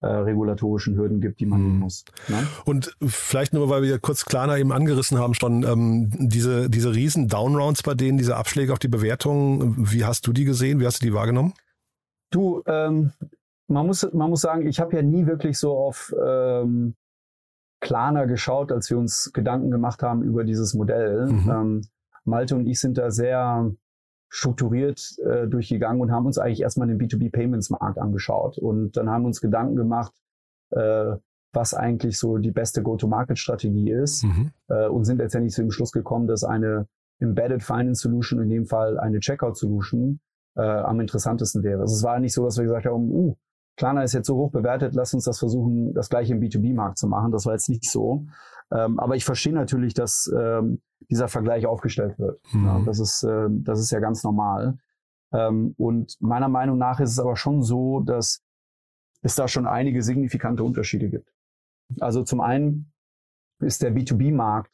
äh, regulatorischen Hürden gibt, die man nehmen mhm. muss. Ne? Und vielleicht nur, weil wir kurz Klarna eben angerissen haben, schon ähm, diese, diese riesen Downrounds bei denen, diese Abschläge auf die Bewertungen, wie hast du die gesehen? Wie hast du die wahrgenommen? Du, ähm, man muss, man muss sagen, ich habe ja nie wirklich so auf ähm, Klarna geschaut, als wir uns Gedanken gemacht haben über dieses Modell. Mhm. Ähm, Malte und ich sind da sehr strukturiert äh, durchgegangen und haben uns eigentlich erstmal den B2B-Payments-Markt angeschaut und dann haben uns Gedanken gemacht, äh, was eigentlich so die beste Go-to-Market-Strategie ist mhm. äh, und sind letztendlich zu dem Schluss gekommen, dass eine Embedded Finance Solution, in dem Fall eine Checkout Solution, äh, am interessantesten wäre. Also es war nicht so, dass wir gesagt haben, uh, Klarna ist jetzt so hoch bewertet, lass uns das versuchen, das gleiche im B2B-Markt zu machen. Das war jetzt nicht so. Ähm, aber ich verstehe natürlich, dass ähm, dieser Vergleich aufgestellt wird. Mhm. Ja, das, ist, äh, das ist ja ganz normal. Ähm, und meiner Meinung nach ist es aber schon so, dass es da schon einige signifikante Unterschiede gibt. Also zum einen ist der B2B-Markt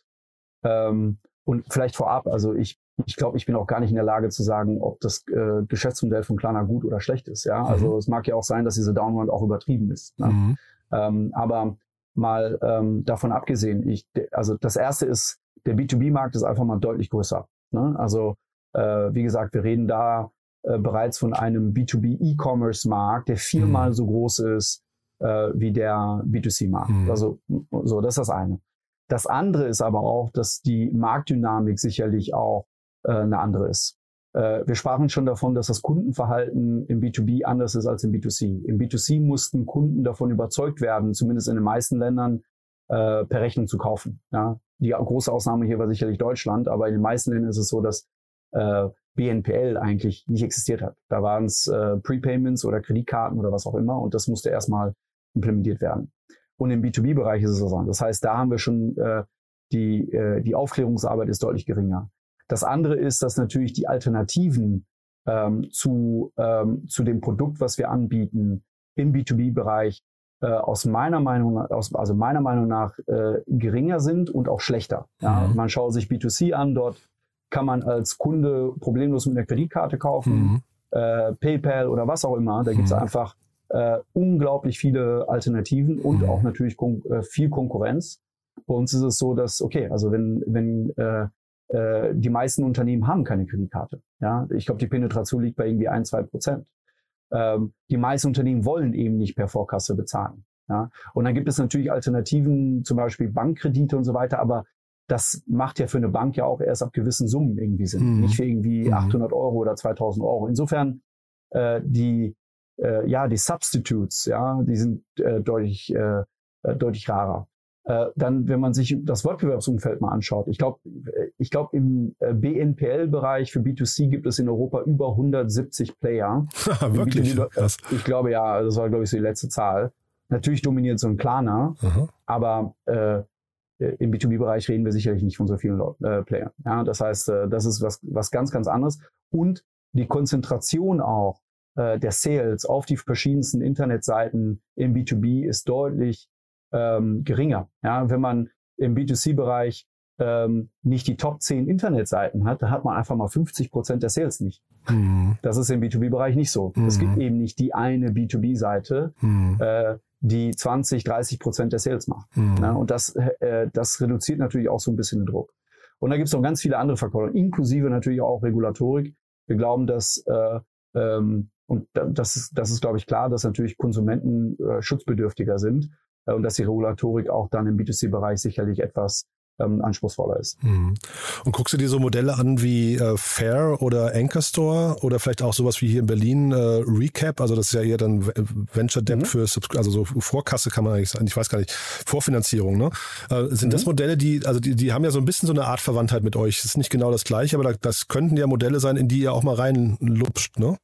ähm, und vielleicht vorab, also ich, ich glaube, ich bin auch gar nicht in der Lage zu sagen, ob das äh, Geschäftsmodell von Klarna gut oder schlecht ist. Ja, also mhm. es mag ja auch sein, dass diese Downround auch übertrieben ist. Ne? Mhm. Ähm, aber mal ähm, davon abgesehen, ich, also das erste ist, der B2B-Markt ist einfach mal deutlich größer. Ne? Also äh, wie gesagt, wir reden da äh, bereits von einem B2B-E-Commerce-Markt, der viermal mhm. so groß ist äh, wie der B2C-Markt. Mhm. Also so, das ist das eine. Das andere ist aber auch, dass die Marktdynamik sicherlich auch äh, eine andere ist. Äh, wir sprachen schon davon, dass das Kundenverhalten im B2B anders ist als im B2C. Im B2C mussten Kunden davon überzeugt werden, zumindest in den meisten Ländern, äh, per Rechnung zu kaufen. Die große Ausnahme hier war sicherlich Deutschland, aber in den meisten Ländern ist es so, dass BNPL eigentlich nicht existiert hat. Da waren es Prepayments oder Kreditkarten oder was auch immer und das musste erstmal implementiert werden. Und im B2B-Bereich ist es so. Das heißt, da haben wir schon die, die Aufklärungsarbeit ist deutlich geringer. Das andere ist, dass natürlich die Alternativen ähm, zu, ähm, zu dem Produkt, was wir anbieten, im B2B-Bereich äh, aus meiner Meinung aus, also meiner Meinung nach äh, geringer sind und auch schlechter. Ja, mhm. Man schaut sich B2C an, dort kann man als Kunde problemlos mit einer Kreditkarte kaufen, mhm. äh, PayPal oder was auch immer. Da gibt es mhm. einfach äh, unglaublich viele Alternativen und mhm. auch natürlich kon äh, viel Konkurrenz. Bei uns ist es so, dass, okay, also wenn, wenn äh, äh, die meisten Unternehmen haben keine Kreditkarte. Ja, ich glaube, die Penetration liegt bei irgendwie ein, zwei Prozent. Ähm, die meisten Unternehmen wollen eben nicht per Vorkasse bezahlen. Ja, und dann gibt es natürlich Alternativen, zum Beispiel Bankkredite und so weiter, aber das macht ja für eine Bank ja auch erst ab gewissen Summen irgendwie Sinn, mhm. nicht für irgendwie 800 mhm. Euro oder 2000 Euro. Insofern äh, die äh, ja die Substitutes, ja, die sind äh, deutlich äh, äh deutlich rarer. Äh, dann, wenn man sich das Wettbewerbsumfeld mal anschaut, ich glaube, ich glaube im äh, BNPL-Bereich für B2C gibt es in Europa über 170 Player. (laughs) Wirklich? B2B, ich glaube ja, das war glaube ich so die letzte Zahl. Natürlich dominiert so ein Klarna, mhm. aber äh, im B2B-Bereich reden wir sicherlich nicht von so vielen äh, Playern. Ja, das heißt, äh, das ist was, was ganz, ganz anderes. Und die Konzentration auch äh, der Sales auf die verschiedensten Internetseiten im B2B ist deutlich ähm, geringer. Ja, wenn man im B2C-Bereich ähm, nicht die Top 10 Internetseiten hat, da hat man einfach mal 50 Prozent der Sales nicht. Mhm. Das ist im B2B-Bereich nicht so. Mhm. Es gibt eben nicht die eine B2B-Seite, mhm. äh, die 20, 30 Prozent der Sales macht. Mhm. Ja, und das, äh, das reduziert natürlich auch so ein bisschen den Druck. Und da gibt es noch ganz viele andere Faktoren, inklusive natürlich auch Regulatorik. Wir glauben, dass äh, ähm, und das ist, das ist, glaube ich, klar, dass natürlich Konsumenten äh, schutzbedürftiger sind und dass die Regulatorik auch dann im B2C-Bereich sicherlich etwas ähm, anspruchsvoller ist. Mhm. Und guckst du dir so Modelle an wie äh, Fair oder Anchor Store oder vielleicht auch sowas wie hier in Berlin äh, Recap, also das ist ja eher dann Venture Debt mhm. für also so Vorkasse kann man eigentlich sagen, ich weiß gar nicht, Vorfinanzierung, ne? Äh, sind mhm. das Modelle, die, also die, die haben ja so ein bisschen so eine Art Verwandtheit mit euch. Das ist nicht genau das gleiche, aber das könnten ja Modelle sein, in die ihr auch mal reinlupscht, ne?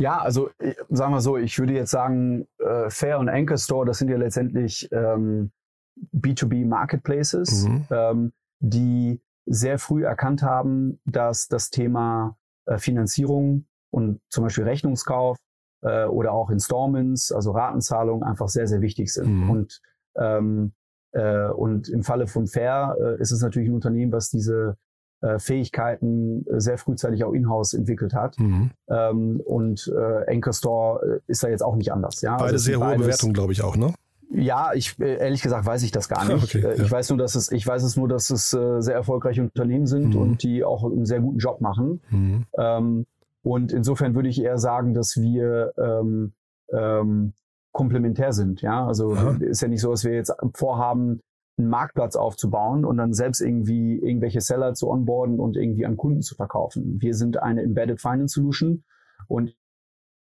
Ja, also sagen wir so, ich würde jetzt sagen, äh, Fair und Anchor Store, das sind ja letztendlich ähm, B2B Marketplaces, mhm. ähm, die sehr früh erkannt haben, dass das Thema äh, Finanzierung und zum Beispiel Rechnungskauf äh, oder auch Installments, also Ratenzahlung, einfach sehr, sehr wichtig sind. Mhm. Und, ähm, äh, und im Falle von Fair äh, ist es natürlich ein Unternehmen, was diese äh, Fähigkeiten äh, sehr frühzeitig auch in-house entwickelt hat. Mhm. Ähm, und äh, Anchor Store äh, ist da jetzt auch nicht anders. Ja? Beide also sehr hohe Bewertungen, glaube ich, auch, ne? Ja, ich ehrlich gesagt weiß ich das gar nicht. Okay, ich ja. weiß nur, dass es, ich weiß es nur, dass es äh, sehr erfolgreiche Unternehmen sind mhm. und die auch einen sehr guten Job machen. Mhm. Ähm, und insofern würde ich eher sagen, dass wir ähm, ähm, komplementär sind. Ja, also ja. ist ja nicht so, dass wir jetzt vorhaben, einen Marktplatz aufzubauen und dann selbst irgendwie irgendwelche Seller zu onboarden und irgendwie an Kunden zu verkaufen. Wir sind eine Embedded Finance Solution und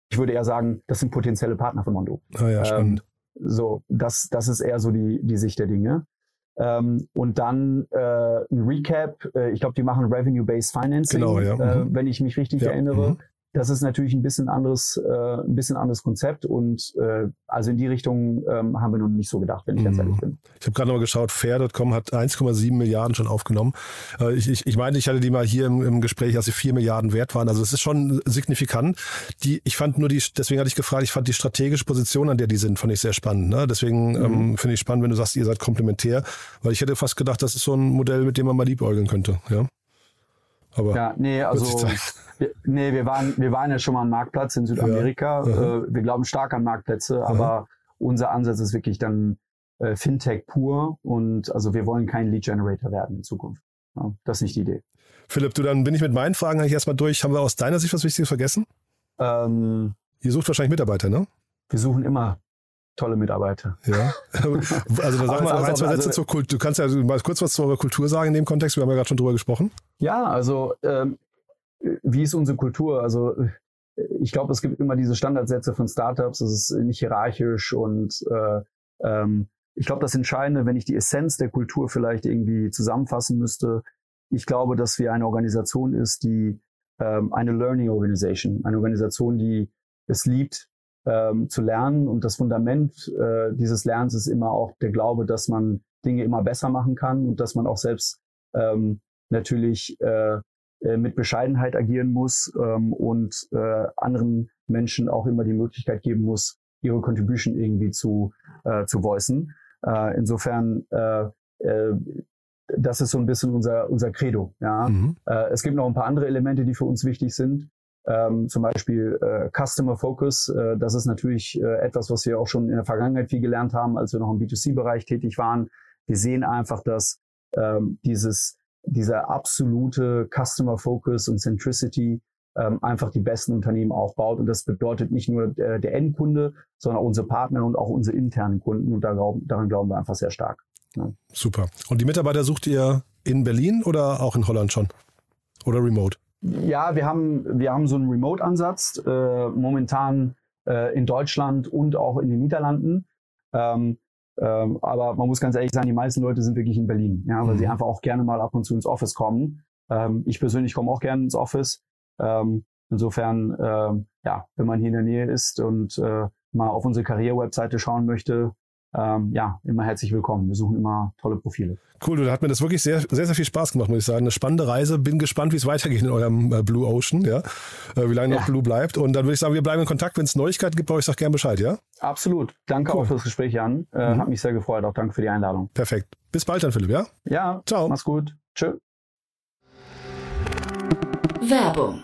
ich würde eher sagen, das sind potenzielle Partner von Mondo. Ah ja, spannend. Ähm, so, das, das ist eher so die, die Sicht der Dinge. Ähm, und dann äh, ein Recap, äh, ich glaube, die machen Revenue-Based Financing, genau, ja. äh, mhm. wenn ich mich richtig ja. erinnere. Mhm. Das ist natürlich ein bisschen anderes, äh, ein bisschen anderes Konzept und äh, also in die Richtung ähm, haben wir noch nicht so gedacht, wenn ich ganz Mhm. ehrlich bin. Ich habe gerade noch mal geschaut, Fair.com hat 1,7 Milliarden schon aufgenommen. Äh, Ich, ich, ich meine, ich hatte die mal hier im, im Gespräch, als sie 4 Milliarden wert waren. Also das ist schon signifikant. Die, ich fand nur die, deswegen hatte ich gefragt, ich fand die strategische Position, an der die sind, fand ich sehr spannend. Ne? Deswegen Mhm. ähm, finde ich spannend, wenn du sagst, ihr seid komplementär, weil ich hätte fast gedacht, das ist so ein Modell, mit dem man mal liebäugeln könnte. Ja. Aber Ja, nee, also wir, nee, wir waren, wir waren ja schon mal am Marktplatz in Südamerika. Ja. Äh, wir glauben stark an Marktplätze, aber unser Ansatz ist wirklich dann äh, Fintech pur und also wir wollen kein Lead Generator werden in Zukunft. Ja, das ist nicht die Idee. Philipp, du, dann bin ich mit meinen Fragen eigentlich erstmal durch. Haben wir aus deiner Sicht was Wichtiges vergessen? Ähm, Ihr sucht wahrscheinlich Mitarbeiter, ne? wir suchen immer tolle Mitarbeiter. Ja. (laughs) Also sag mal also- ein, zwei Sätze also- zur Kultur. Du kannst ja mal kurz was zu eurer Kultur sagen in dem Kontext. Wir haben ja gerade schon drüber gesprochen. Ja, also ähm, wie ist unsere Kultur? Also äh, ich glaube, es gibt immer diese Standardsätze von Startups, es ist nicht hierarchisch und äh, ähm, ich glaube, das Entscheidende, wenn ich die Essenz der Kultur vielleicht irgendwie zusammenfassen müsste, ich glaube, dass wir eine Organisation ist, die ähm, eine Learning Organization, eine Organisation, die es liebt, ähm, zu lernen und das Fundament äh, dieses Lernens ist immer auch der Glaube, dass man Dinge immer besser machen kann und dass man auch selbst ähm, natürlich äh, äh, mit Bescheidenheit agieren muss ähm, und äh, anderen Menschen auch immer die Möglichkeit geben muss, ihre Contribution irgendwie zu, äh, zu voicen. Äh, insofern, äh, äh, das ist so ein bisschen unser, unser Credo. Ja? Mhm. Äh, es gibt noch ein paar andere Elemente, die für uns wichtig sind. Ähm, zum Beispiel äh, Customer Focus. Äh, das ist natürlich äh, etwas, was wir auch schon in der Vergangenheit viel gelernt haben, als wir noch im B2C-Bereich tätig waren. Wir sehen einfach, dass ähm, dieses, dieser absolute Customer Focus und Centricity ähm, einfach die besten Unternehmen aufbaut. Und das bedeutet nicht nur äh, der Endkunde, sondern auch unsere Partner und auch unsere internen Kunden. Und da glauben, daran glauben wir einfach sehr stark. Super. Und die Mitarbeiter sucht ihr in Berlin oder auch in Holland schon? Oder remote? Ja, wir haben, wir haben so einen Remote-Ansatz, äh, momentan äh, in Deutschland und auch in den Niederlanden. Ähm, ähm, aber man muss ganz ehrlich sagen, die meisten Leute sind wirklich in Berlin, ja, weil Mhm. sie einfach auch gerne mal ab und zu ins Office kommen. Ähm, ich persönlich komme auch gerne ins Office. Ähm, insofern, ähm, ja, wenn man hier in der Nähe ist und äh, mal auf unsere Karriere-Webseite schauen möchte, ähm, ja, immer herzlich willkommen. Wir suchen immer tolle Profile. Cool, du, da hat mir das wirklich sehr, sehr, sehr viel Spaß gemacht, muss ich sagen. Eine spannende Reise. Bin gespannt, wie es weitergeht in eurem äh, Blue Ocean, ja. Äh, wie lange noch Ja. Blue bleibt. Und dann würde ich sagen, wir bleiben in Kontakt. Wenn es Neuigkeiten gibt, bei euch sag gerne Bescheid, ja? Absolut. Danke Cool. auch fürs Gespräch, Jan. Äh, Mhm. Hat mich sehr gefreut. Auch danke für die Einladung. Perfekt. Bis bald dann, Philipp, ja? Ja, Ciao. mach's gut. Tschö. Werbung.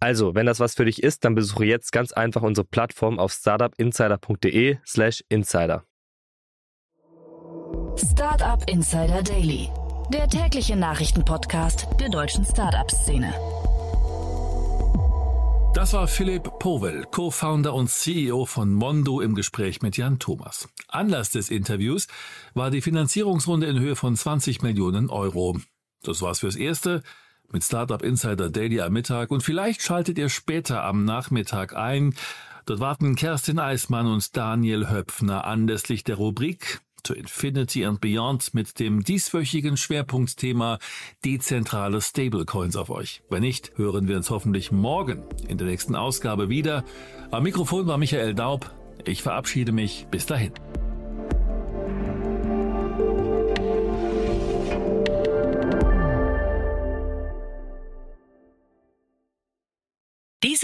Also, wenn das was für dich ist, dann besuche jetzt ganz einfach unsere Plattform auf startupinsider.de slash insider. Startup Insider Daily. Der tägliche Nachrichtenpodcast der deutschen Startup-Szene. Das war Philipp Powell, Co-Founder und CEO von Mondo im Gespräch mit Jan Thomas. Anlass des Interviews war die Finanzierungsrunde in Höhe von 20 Millionen Euro. Das war's fürs Erste mit Startup Insider Daily am Mittag und vielleicht schaltet ihr später am Nachmittag ein. Dort warten Kerstin Eismann und Daniel Höpfner anlässlich der Rubrik To Infinity and Beyond mit dem dieswöchigen Schwerpunktthema dezentrale Stablecoins auf euch. Wenn nicht, hören wir uns hoffentlich morgen in der nächsten Ausgabe wieder. Am Mikrofon war Michael Daub. Ich verabschiede mich. Bis dahin.